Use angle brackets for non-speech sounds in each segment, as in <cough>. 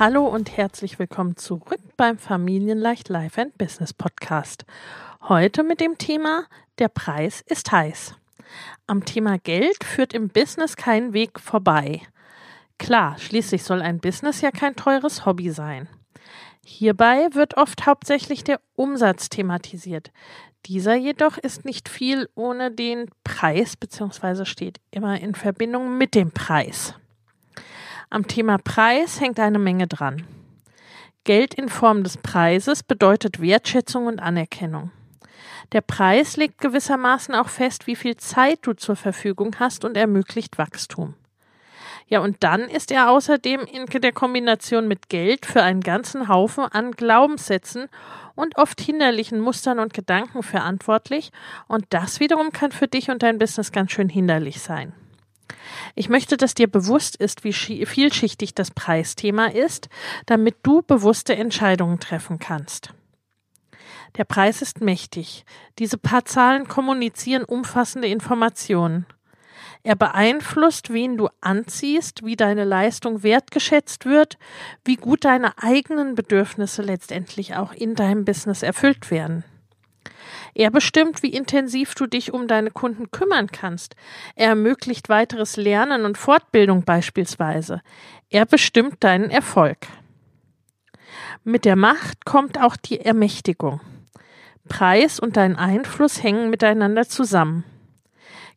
Hallo und herzlich willkommen zurück beim Familienleicht Life and Business Podcast. Heute mit dem Thema Der Preis ist heiß. Am Thema Geld führt im Business kein Weg vorbei. Klar, schließlich soll ein Business ja kein teures Hobby sein. Hierbei wird oft hauptsächlich der Umsatz thematisiert. Dieser jedoch ist nicht viel ohne den Preis bzw. steht immer in Verbindung mit dem Preis. Am Thema Preis hängt eine Menge dran. Geld in Form des Preises bedeutet Wertschätzung und Anerkennung. Der Preis legt gewissermaßen auch fest, wie viel Zeit du zur Verfügung hast und ermöglicht Wachstum. Ja, und dann ist er außerdem in der Kombination mit Geld für einen ganzen Haufen an Glaubenssätzen und oft hinderlichen Mustern und Gedanken verantwortlich, und das wiederum kann für dich und dein Business ganz schön hinderlich sein. Ich möchte, dass dir bewusst ist, wie vielschichtig das Preisthema ist, damit du bewusste Entscheidungen treffen kannst. Der Preis ist mächtig. Diese paar Zahlen kommunizieren umfassende Informationen. Er beeinflusst, wen du anziehst, wie deine Leistung wertgeschätzt wird, wie gut deine eigenen Bedürfnisse letztendlich auch in deinem Business erfüllt werden. Er bestimmt, wie intensiv du dich um deine Kunden kümmern kannst. Er ermöglicht weiteres Lernen und Fortbildung beispielsweise. Er bestimmt deinen Erfolg. Mit der Macht kommt auch die Ermächtigung. Preis und dein Einfluss hängen miteinander zusammen.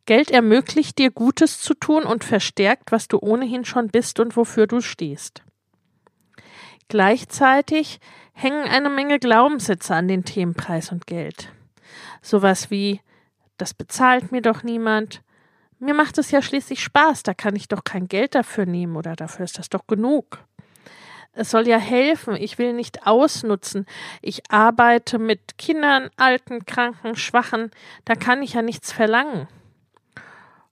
Geld ermöglicht dir Gutes zu tun und verstärkt, was du ohnehin schon bist und wofür du stehst. Gleichzeitig hängen eine Menge Glaubenssätze an den Themen Preis und Geld. Sowas wie das bezahlt mir doch niemand, mir macht es ja schließlich Spaß, da kann ich doch kein Geld dafür nehmen oder dafür ist das doch genug. Es soll ja helfen, ich will nicht ausnutzen. Ich arbeite mit Kindern, Alten, Kranken, Schwachen, da kann ich ja nichts verlangen.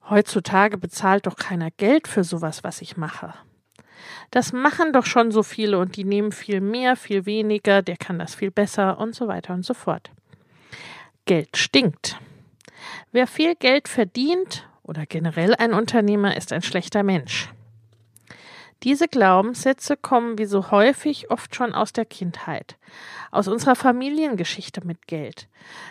Heutzutage bezahlt doch keiner Geld für sowas, was ich mache. Das machen doch schon so viele und die nehmen viel mehr, viel weniger, der kann das viel besser und so weiter und so fort. Geld stinkt. Wer viel Geld verdient oder generell ein Unternehmer ist ein schlechter Mensch. Diese Glaubenssätze kommen wie so häufig oft schon aus der Kindheit, aus unserer Familiengeschichte mit Geld.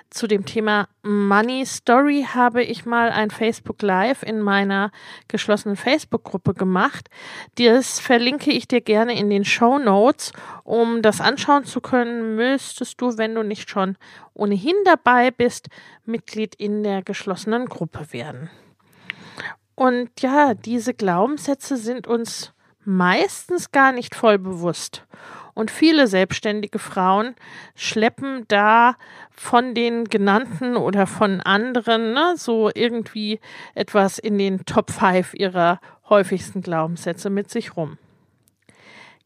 Zu dem Thema Money Story habe ich mal ein Facebook Live in meiner geschlossenen Facebook-Gruppe gemacht. Das verlinke ich dir gerne in den Show Notes. Um das anschauen zu können, müsstest du, wenn du nicht schon ohnehin dabei bist, Mitglied in der geschlossenen Gruppe werden. Und ja, diese Glaubenssätze sind uns meistens gar nicht voll bewusst. Und viele selbstständige Frauen schleppen da von den genannten oder von anderen ne, so irgendwie etwas in den Top 5 ihrer häufigsten Glaubenssätze mit sich rum.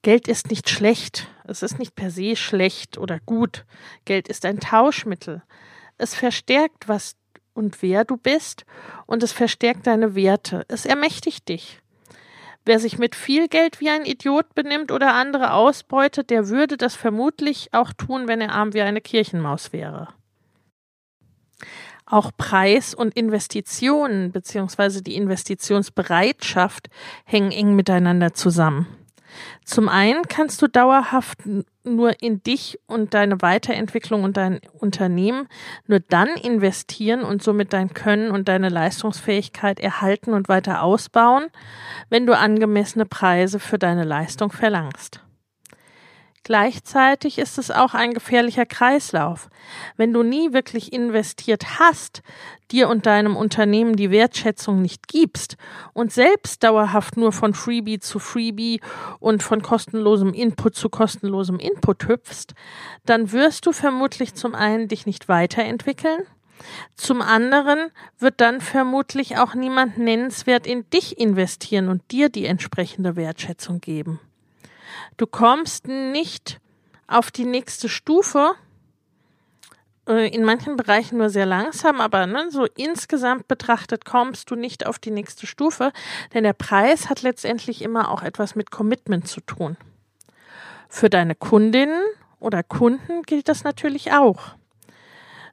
Geld ist nicht schlecht. Es ist nicht per se schlecht oder gut. Geld ist ein Tauschmittel. Es verstärkt, was und wer du bist und es verstärkt deine Werte. Es ermächtigt dich. Wer sich mit viel Geld wie ein Idiot benimmt oder andere ausbeutet, der würde das vermutlich auch tun, wenn er arm wie eine Kirchenmaus wäre. Auch Preis und Investitionen bzw. die Investitionsbereitschaft hängen eng miteinander zusammen. Zum einen kannst du dauerhaft nur in dich und deine Weiterentwicklung und dein Unternehmen nur dann investieren und somit dein Können und deine Leistungsfähigkeit erhalten und weiter ausbauen, wenn du angemessene Preise für deine Leistung verlangst. Gleichzeitig ist es auch ein gefährlicher Kreislauf. Wenn du nie wirklich investiert hast, dir und deinem Unternehmen die Wertschätzung nicht gibst und selbst dauerhaft nur von Freebie zu Freebie und von kostenlosem Input zu kostenlosem Input hüpfst, dann wirst du vermutlich zum einen dich nicht weiterentwickeln, zum anderen wird dann vermutlich auch niemand nennenswert in dich investieren und dir die entsprechende Wertschätzung geben. Du kommst nicht auf die nächste Stufe, äh, in manchen Bereichen nur sehr langsam, aber ne, so insgesamt betrachtet kommst du nicht auf die nächste Stufe, denn der Preis hat letztendlich immer auch etwas mit Commitment zu tun. Für deine Kundinnen oder Kunden gilt das natürlich auch.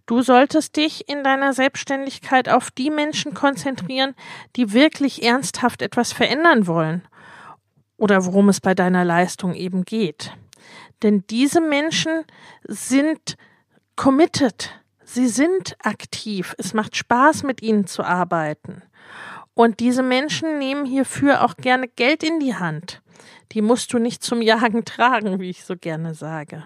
Du solltest dich in deiner Selbstständigkeit auf die Menschen konzentrieren, die wirklich ernsthaft etwas verändern wollen oder worum es bei deiner Leistung eben geht. Denn diese Menschen sind committed. Sie sind aktiv. Es macht Spaß, mit ihnen zu arbeiten. Und diese Menschen nehmen hierfür auch gerne Geld in die Hand. Die musst du nicht zum Jagen tragen, wie ich so gerne sage.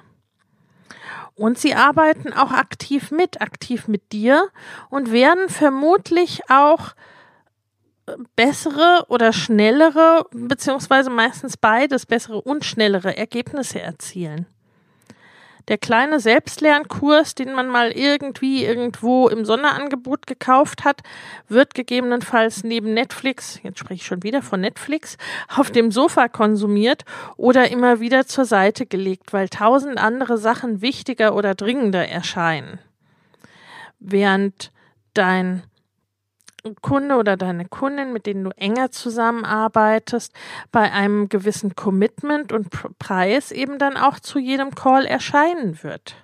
Und sie arbeiten auch aktiv mit, aktiv mit dir und werden vermutlich auch bessere oder schnellere, beziehungsweise meistens beides, bessere und schnellere Ergebnisse erzielen. Der kleine Selbstlernkurs, den man mal irgendwie irgendwo im Sonderangebot gekauft hat, wird gegebenenfalls neben Netflix, jetzt spreche ich schon wieder von Netflix, auf dem Sofa konsumiert oder immer wieder zur Seite gelegt, weil tausend andere Sachen wichtiger oder dringender erscheinen. Während dein Kunde oder deine Kundin, mit denen du enger zusammenarbeitest, bei einem gewissen Commitment und Preis eben dann auch zu jedem Call erscheinen wird.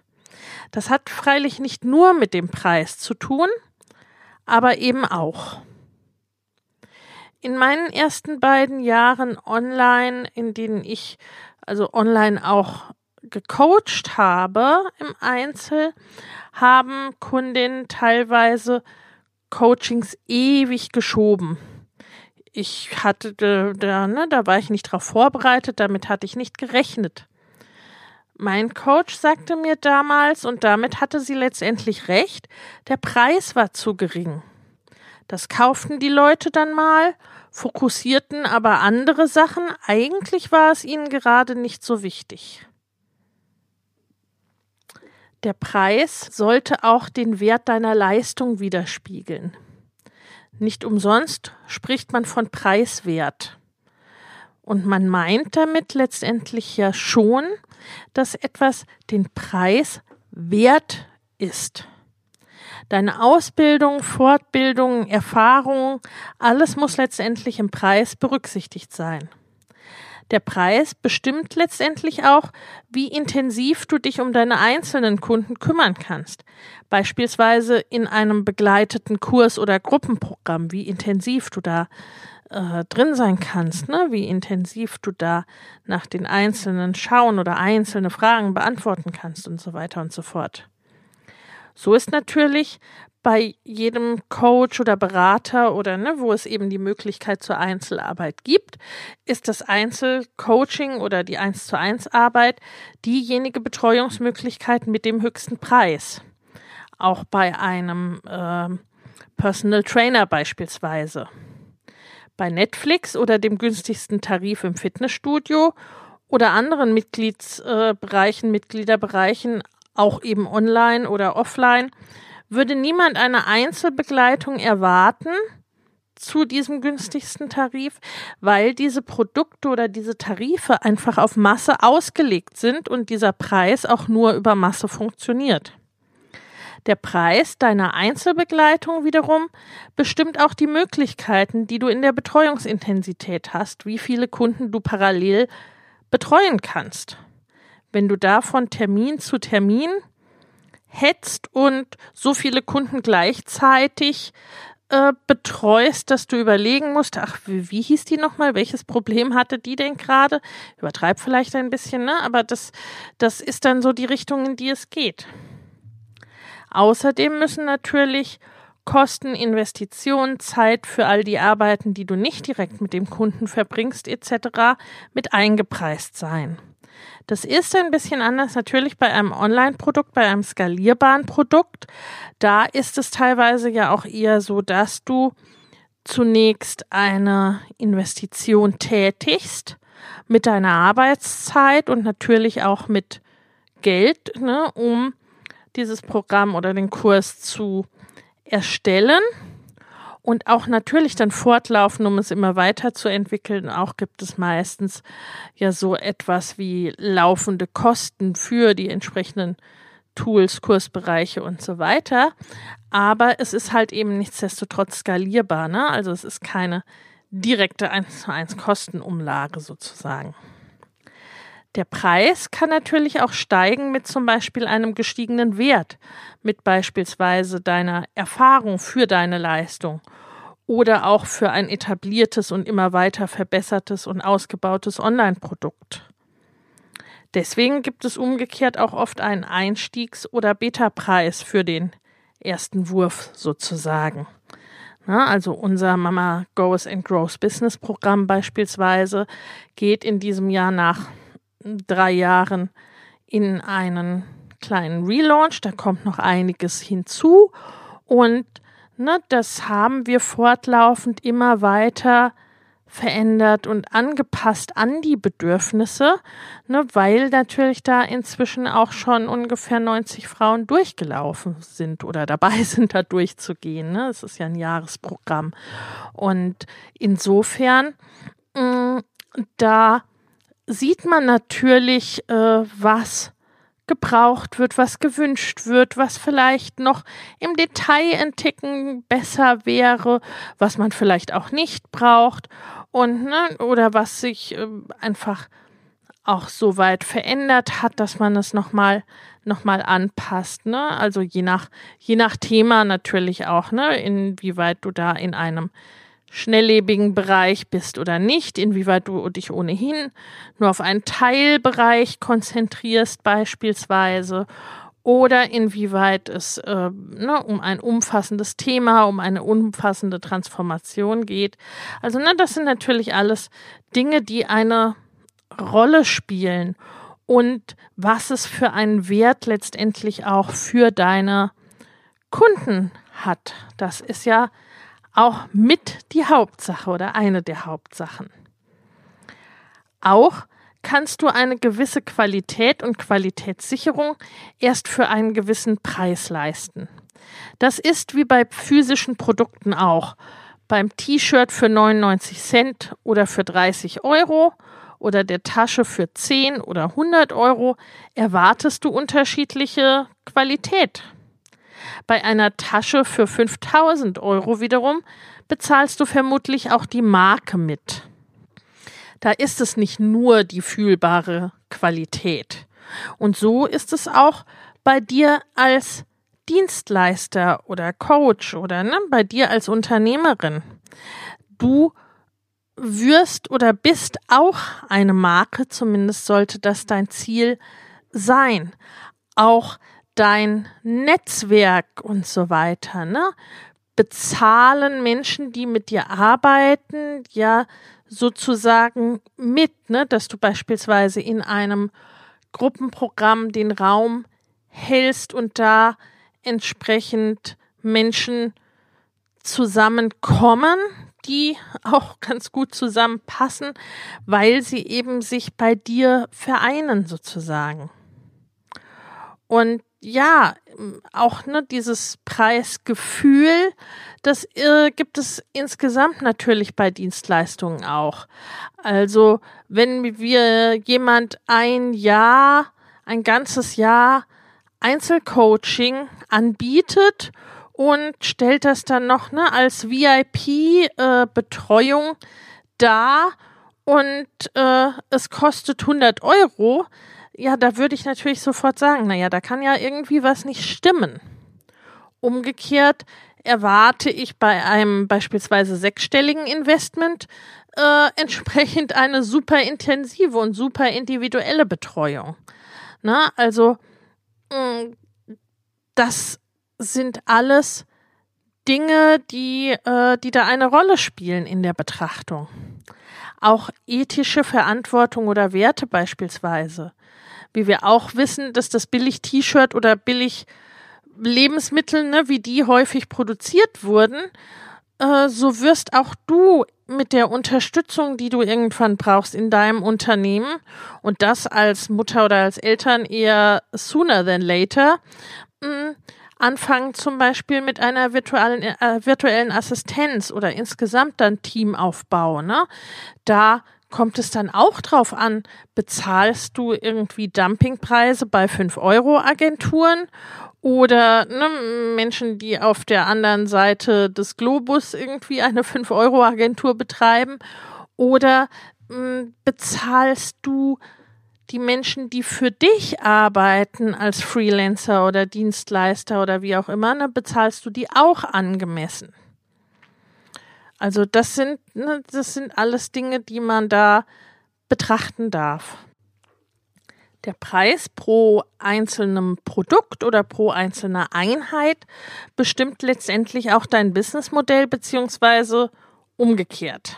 Das hat freilich nicht nur mit dem Preis zu tun, aber eben auch. In meinen ersten beiden Jahren online, in denen ich also online auch gecoacht habe im Einzel, haben Kundinnen teilweise Coachings ewig geschoben. Ich hatte da, ne, da war ich nicht drauf vorbereitet, damit hatte ich nicht gerechnet. Mein Coach sagte mir damals, und damit hatte sie letztendlich recht, der Preis war zu gering. Das kauften die Leute dann mal, fokussierten aber andere Sachen, eigentlich war es ihnen gerade nicht so wichtig. Der Preis sollte auch den Wert deiner Leistung widerspiegeln. Nicht umsonst spricht man von Preiswert. Und man meint damit letztendlich ja schon, dass etwas den Preis wert ist. Deine Ausbildung, Fortbildung, Erfahrung, alles muss letztendlich im Preis berücksichtigt sein. Der Preis bestimmt letztendlich auch, wie intensiv du dich um deine einzelnen Kunden kümmern kannst. Beispielsweise in einem begleiteten Kurs oder Gruppenprogramm, wie intensiv du da äh, drin sein kannst, ne? wie intensiv du da nach den einzelnen schauen oder einzelne Fragen beantworten kannst und so weiter und so fort. So ist natürlich bei jedem Coach oder Berater oder ne, wo es eben die Möglichkeit zur Einzelarbeit gibt, ist das Einzelcoaching oder die 1 zu 1 Arbeit diejenige Betreuungsmöglichkeit mit dem höchsten Preis. Auch bei einem äh, Personal Trainer beispielsweise. Bei Netflix oder dem günstigsten Tarif im Fitnessstudio oder anderen Mitgliedsbereichen, Mitgliederbereichen, auch eben online oder offline, würde niemand eine Einzelbegleitung erwarten zu diesem günstigsten Tarif, weil diese Produkte oder diese Tarife einfach auf Masse ausgelegt sind und dieser Preis auch nur über Masse funktioniert. Der Preis deiner Einzelbegleitung wiederum bestimmt auch die Möglichkeiten, die du in der Betreuungsintensität hast, wie viele Kunden du parallel betreuen kannst. Wenn du da von Termin zu Termin hetzt und so viele Kunden gleichzeitig äh, betreust, dass du überlegen musst, ach, wie, wie hieß die nochmal, welches Problem hatte die denn gerade? Übertreib vielleicht ein bisschen, ne? Aber das, das ist dann so die Richtung, in die es geht. Außerdem müssen natürlich Kosten, Investitionen, Zeit für all die Arbeiten, die du nicht direkt mit dem Kunden verbringst, etc. mit eingepreist sein. Das ist ein bisschen anders natürlich bei einem Online-Produkt, bei einem skalierbaren Produkt. Da ist es teilweise ja auch eher so, dass du zunächst eine Investition tätigst mit deiner Arbeitszeit und natürlich auch mit Geld, ne, um dieses Programm oder den Kurs zu erstellen und auch natürlich dann fortlaufen, um es immer weiterzuentwickeln. Auch gibt es meistens ja so etwas wie laufende Kosten für die entsprechenden Tools, Kursbereiche und so weiter. Aber es ist halt eben nichtsdestotrotz skalierbar. Ne? Also es ist keine direkte 1 zu 1 Kostenumlage sozusagen. Der Preis kann natürlich auch steigen mit zum Beispiel einem gestiegenen Wert, mit beispielsweise deiner Erfahrung für deine Leistung oder auch für ein etabliertes und immer weiter verbessertes und ausgebautes Online-Produkt. Deswegen gibt es umgekehrt auch oft einen Einstiegs- oder Beta-Preis für den ersten Wurf sozusagen. Na, also unser Mama Goes and Grows Business Programm beispielsweise geht in diesem Jahr nach drei Jahren in einen kleinen Relaunch. Da kommt noch einiges hinzu. Und ne, das haben wir fortlaufend immer weiter verändert und angepasst an die Bedürfnisse, ne, weil natürlich da inzwischen auch schon ungefähr 90 Frauen durchgelaufen sind oder dabei <laughs> sind, da durchzugehen. Ne. Es ist ja ein Jahresprogramm. Und insofern, mh, mm, da sieht man natürlich, äh, was gebraucht wird, was gewünscht wird, was vielleicht noch im Detail ein Ticken besser wäre, was man vielleicht auch nicht braucht und ne, oder was sich äh, einfach auch so weit verändert hat, dass man es nochmal noch mal anpasst, ne? Also je nach je nach Thema natürlich auch, ne, inwieweit du da in einem schnelllebigen Bereich bist oder nicht, inwieweit du dich ohnehin nur auf einen Teilbereich konzentrierst beispielsweise oder inwieweit es äh, ne, um ein umfassendes Thema, um eine umfassende Transformation geht. Also ne, das sind natürlich alles Dinge, die eine Rolle spielen und was es für einen Wert letztendlich auch für deine Kunden hat. Das ist ja auch mit die Hauptsache oder eine der Hauptsachen. Auch kannst du eine gewisse Qualität und Qualitätssicherung erst für einen gewissen Preis leisten. Das ist wie bei physischen Produkten auch. Beim T-Shirt für 99 Cent oder für 30 Euro oder der Tasche für 10 oder 100 Euro erwartest du unterschiedliche Qualität. Bei einer Tasche für 5000 Euro wiederum bezahlst du vermutlich auch die Marke mit. Da ist es nicht nur die fühlbare Qualität. Und so ist es auch bei dir als Dienstleister oder Coach oder ne, bei dir als Unternehmerin. Du wirst oder bist auch eine Marke, zumindest sollte das dein Ziel sein. Auch dein Netzwerk und so weiter, ne? Bezahlen Menschen, die mit dir arbeiten, ja sozusagen mit, ne? Dass du beispielsweise in einem Gruppenprogramm den Raum hältst und da entsprechend Menschen zusammenkommen, die <laughs> auch ganz gut zusammenpassen, weil sie eben sich bei dir vereinen sozusagen. Und ja, auch ne, dieses Preisgefühl, das äh, gibt es insgesamt natürlich bei Dienstleistungen auch. Also wenn wir jemand ein Jahr, ein ganzes Jahr Einzelcoaching anbietet und stellt das dann noch ne, als VIP-Betreuung äh, dar und äh, es kostet 100 Euro, ja, da würde ich natürlich sofort sagen, naja, da kann ja irgendwie was nicht stimmen. Umgekehrt erwarte ich bei einem beispielsweise sechsstelligen Investment äh, entsprechend eine super intensive und super individuelle Betreuung. Na, also mh, mm, das sind alles Dinge, die, äh, die da eine Rolle spielen in der Betrachtung. Auch ethische Verantwortung oder Werte beispielsweise. Wie wir auch wissen, dass das billig T-Shirt oder billig Lebensmittel, ne, wie die häufig produziert wurden, äh, so wirst auch du mit der Unterstützung, die du irgendwann brauchst in deinem Unternehmen und das als Mutter oder als Eltern eher sooner than later, mh, anfangen zum Beispiel mit einer virtuellen, äh, virtuellen Assistenz oder insgesamt dann Teamaufbau. Ne? Da kommt es dann auch drauf an, bezahlst du irgendwie Dumpingpreise bei 5-Euro-Agenturen oder ne, Menschen, die auf der anderen Seite des Globus irgendwie eine 5-Euro-Agentur betreiben oder mh, bezahlst du die Menschen, die für dich arbeiten als Freelancer oder Dienstleister oder wie auch immer, ne, bezahlst du die auch angemessen. Also das sind, ne, das sind alles Dinge, die man da betrachten darf. Der Preis pro einzelnem Produkt oder pro einzelner Einheit bestimmt letztendlich auch dein Businessmodell beziehungsweise umgekehrt.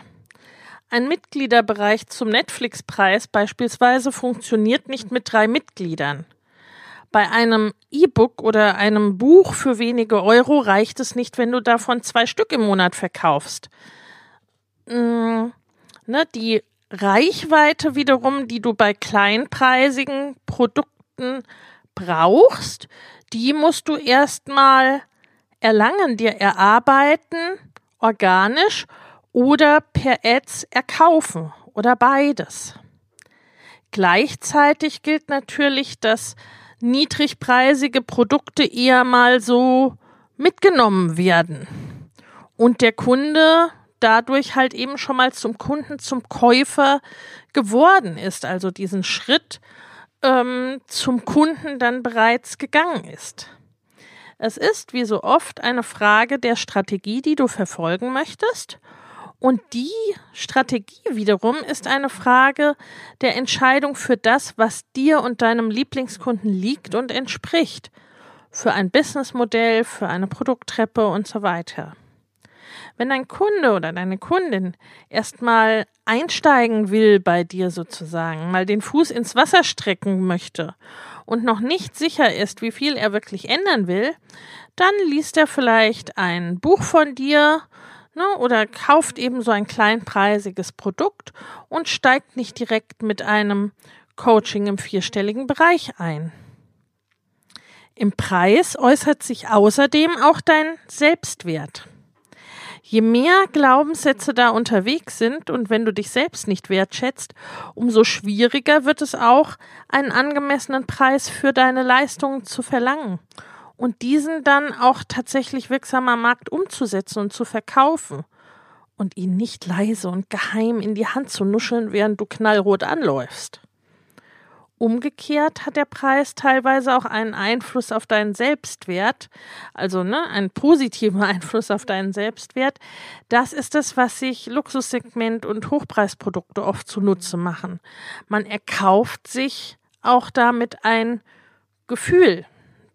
Ein Mitgliederbereich zum Netflix-Preis beispielsweise funktioniert nicht mit drei Mitgliedern. Bei einem E-Book oder einem Buch für wenige Euro reicht es nicht, wenn du davon zwei Stück im Monat verkaufst. Hm, ne, die Reichweite wiederum, die du bei kleinpreisigen Produkten brauchst, die musst du erstmal erlangen, dir erarbeiten, organisch oder per Ads erkaufen oder beides. Gleichzeitig gilt natürlich, dass niedrigpreisige Produkte eher mal so mitgenommen werden und der Kunde dadurch halt eben schon mal zum Kunden, zum Käufer geworden ist, also diesen Schritt ähm, zum Kunden dann bereits gegangen ist. Es ist wie so oft eine Frage der Strategie, die du verfolgen möchtest und die Strategie wiederum ist eine Frage der Entscheidung für das, was dir und deinem Lieblingskunden liegt und entspricht. Für ein Businessmodell, für eine Produkttreppe und so weiter. Wenn dein Kunde oder deine Kundin erstmal einsteigen will bei dir sozusagen, mal den Fuß ins Wasser strecken möchte und noch nicht sicher ist, wie viel er wirklich ändern will, dann liest er vielleicht ein Buch von dir ne, oder kauft eben so ein kleinpreisiges Produkt und steigt nicht direkt mit einem Coaching im vierstelligen Bereich ein. Im Preis äußert sich außerdem auch dein Selbstwert. Je mehr Glaubenssätze da unterwegs sind und wenn du dich selbst nicht wertschätzt, umso schwieriger wird es auch, einen angemessenen Preis für deine Leistungen zu verlangen und diesen dann auch tatsächlich wirksam am Markt umzusetzen und zu verkaufen und ihn nicht leise und geheim in die Hand zu nuscheln, während du knallrot anläufst. Umgekehrt hat der Preis teilweise auch einen Einfluss auf deinen Selbstwert, also ne, einen positiven <laughs> Einfluss auf deinen Selbstwert. Das ist es, was sich Luxussegment und Hochpreisprodukte oft zunutze machen. Man erkauft sich auch damit ein Gefühl,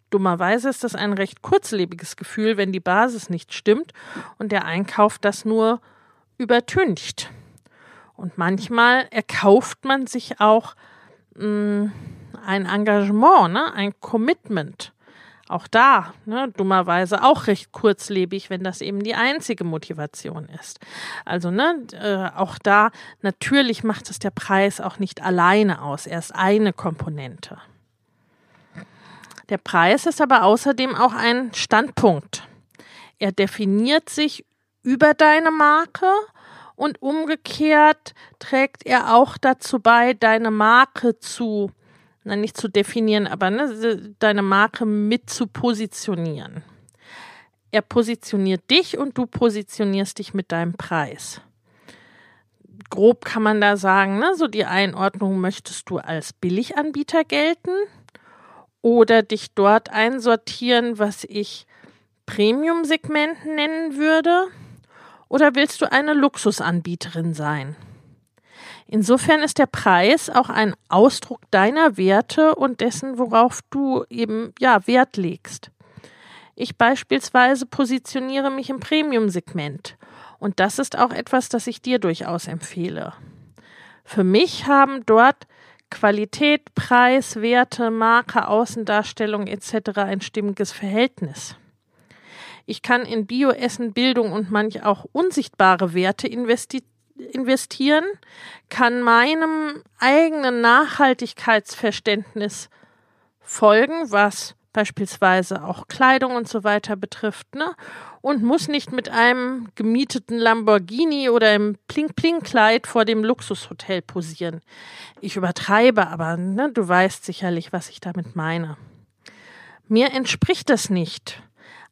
Dummerweise ist das ein recht kurzlebiges Gefühl, wenn die Basis nicht stimmt und der Einkauf das nur übertüncht. Und manchmal erkauft man sich auch mh, mm, ein Engagement, ne? ein Commitment. Auch da, ne, dummerweise auch recht kurzlebig, wenn das eben die einzige Motivation ist. Also, ne, äh, auch da, natürlich macht es der Preis auch nicht alleine aus. Er ist eine Komponente. Der Preis ist aber außerdem auch ein Standpunkt. Er definiert sich über deine Marke und umgekehrt trägt er auch dazu bei, deine Marke zu, na nicht zu definieren, aber ne, deine Marke mit zu positionieren. Er positioniert dich und du positionierst dich mit deinem Preis. Grob kann man da sagen, ne, so die Einordnung möchtest du als Billiganbieter gelten oder dich dort einsortieren, was ich Premium-Segment nennen würde? Oder willst du eine Luxusanbieterin sein? Insofern ist der Preis auch ein Ausdruck deiner Werte und dessen, worauf du eben ja Wert legst. Ich beispielsweise positioniere mich im Premium-Segment und das ist auch etwas, das ich dir durchaus empfehle. Für mich haben dort Qualität, Preis, Werte, Marke, Außendarstellung etc. ein stimmiges Verhältnis. Ich kann in Bioessen, Bildung und manch auch unsichtbare Werte investi investieren, kann meinem eigenen Nachhaltigkeitsverständnis folgen, was beispielsweise auch Kleidung und so weiter betrifft, ne? Und muss nicht mit einem gemieteten Lamborghini oder im Pling-Pling-Kleid vor dem Luxushotel posieren. Ich übertreibe, aber ne, du weißt sicherlich, was ich damit meine. Mir entspricht das nicht.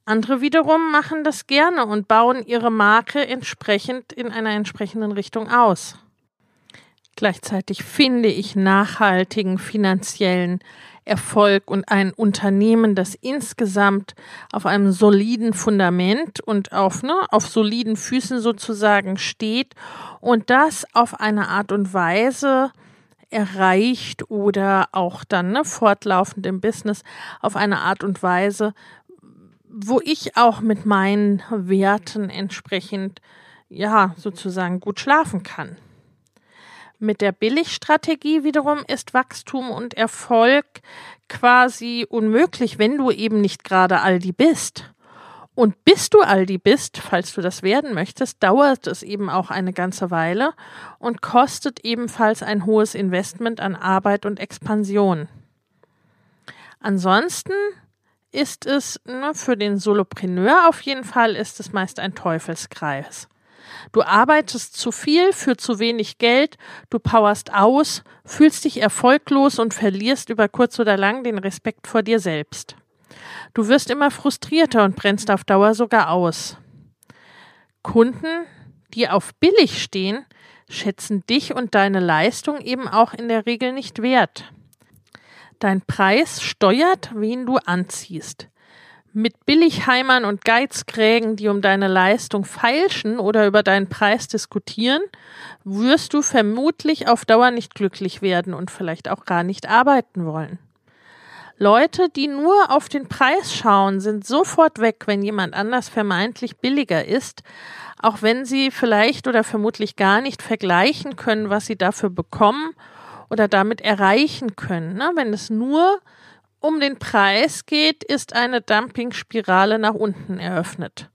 Andere wiederum machen das gerne und bauen ihre Marke entsprechend in einer entsprechenden Richtung aus. Gleichzeitig finde ich nachhaltigen finanziellen Erfolg und ein Unternehmen, das insgesamt auf einem soliden Fundament und auf, ne, auf soliden Füßen sozusagen steht und das auf eine Art und Weise erreicht oder auch dann ne, fortlaufend im Business auf eine Art und Weise, wo ich auch mit meinen Werten entsprechend, ja, sozusagen gut schlafen kann. Mit der Billigstrategie wiederum ist Wachstum und Erfolg quasi unmöglich, wenn du eben nicht gerade Aldi bist. Und bis du Aldi bist, falls du das werden möchtest, dauert es eben auch eine ganze Weile und kostet ebenfalls ein hohes Investment an Arbeit und Expansion. Ansonsten ist es ne, für den Solopreneur auf jeden Fall ist es meist ein Teufelskreis. Du arbeitest zu viel für zu wenig Geld, du powerst aus, fühlst dich erfolglos und verlierst über kurz oder lang den Respekt vor dir selbst. Du wirst immer frustrierter und brennst auf Dauer sogar aus. Kunden, die auf billig stehen, schätzen dich und deine Leistung eben auch in der Regel nicht wert. Dein Preis steuert, wen du anziehst. Mit Billigheimern und Geizkrägen, die um deine Leistung feilschen oder über deinen Preis diskutieren, wirst du vermutlich auf Dauer nicht glücklich werden und vielleicht auch gar nicht arbeiten wollen. Leute, die nur auf den Preis schauen, sind sofort weg, wenn jemand anders vermeintlich billiger ist, auch wenn sie vielleicht oder vermutlich gar nicht vergleichen können, was sie dafür bekommen oder damit erreichen können. Ne? Wenn es nur um den Preis geht, ist eine Dumpingspirale nach unten eröffnet.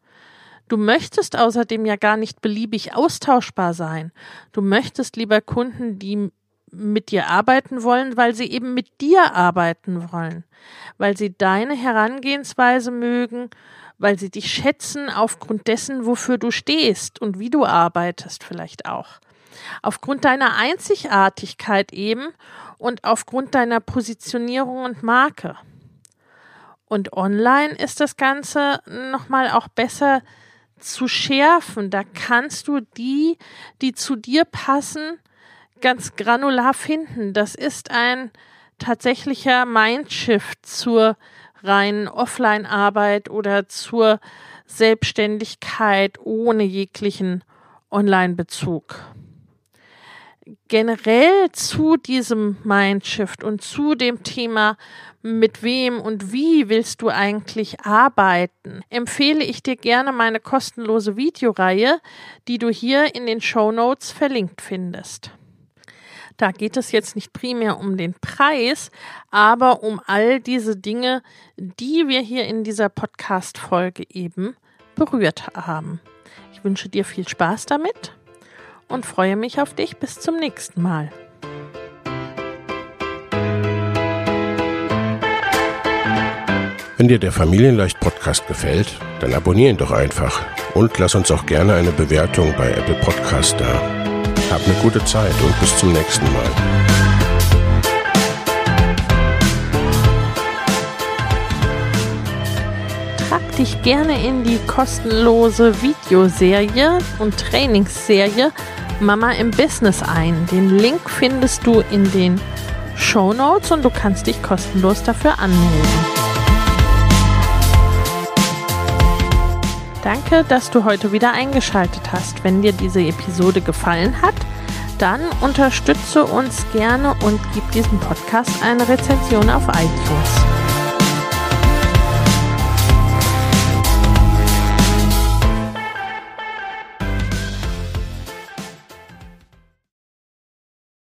Du möchtest außerdem ja gar nicht beliebig austauschbar sein. Du möchtest lieber Kunden, die mit dir arbeiten wollen, weil sie eben mit dir arbeiten wollen, weil sie deine Herangehensweise mögen, weil sie dich schätzen aufgrund dessen, wofür du stehst und wie du arbeitest vielleicht auch. Aufgrund deiner Einzigartigkeit eben und aufgrund deiner Positionierung und Marke. Und online ist das Ganze nochmal auch besser zu schärfen. Da kannst du die, die zu dir passen, ganz granular finden. Das ist ein tatsächlicher Mindshift zur reinen Offline-Arbeit oder zur Selbstständigkeit ohne jeglichen Online-Bezug generell zu diesem Mindshift und zu dem Thema, mit wem und wie willst du eigentlich arbeiten, empfehle ich dir gerne meine kostenlose Videoreihe, die du hier in den Show Notes verlinkt findest. Da geht es jetzt nicht primär um den Preis, aber um all diese Dinge, die wir hier in dieser Podcast-Folge eben berührt haben. Ich wünsche dir viel Spaß damit und freue mich auf dich bis zum nächsten Mal. Wenn dir der Familienleicht Podcast gefällt, dann abonniere ihn doch einfach und lass uns auch gerne eine Bewertung bei Apple Podcast da. Hab eine gute Zeit und bis zum nächsten Mal. Trag dich gerne in die kostenlose Videoserie und Trainingsserie Mama im Business ein. Den Link findest du in den Show Notes und du kannst dich kostenlos dafür anmelden. Danke, dass du heute wieder eingeschaltet hast. Wenn dir diese Episode gefallen hat, dann unterstütze uns gerne und gib diesem Podcast eine Rezension auf iTunes.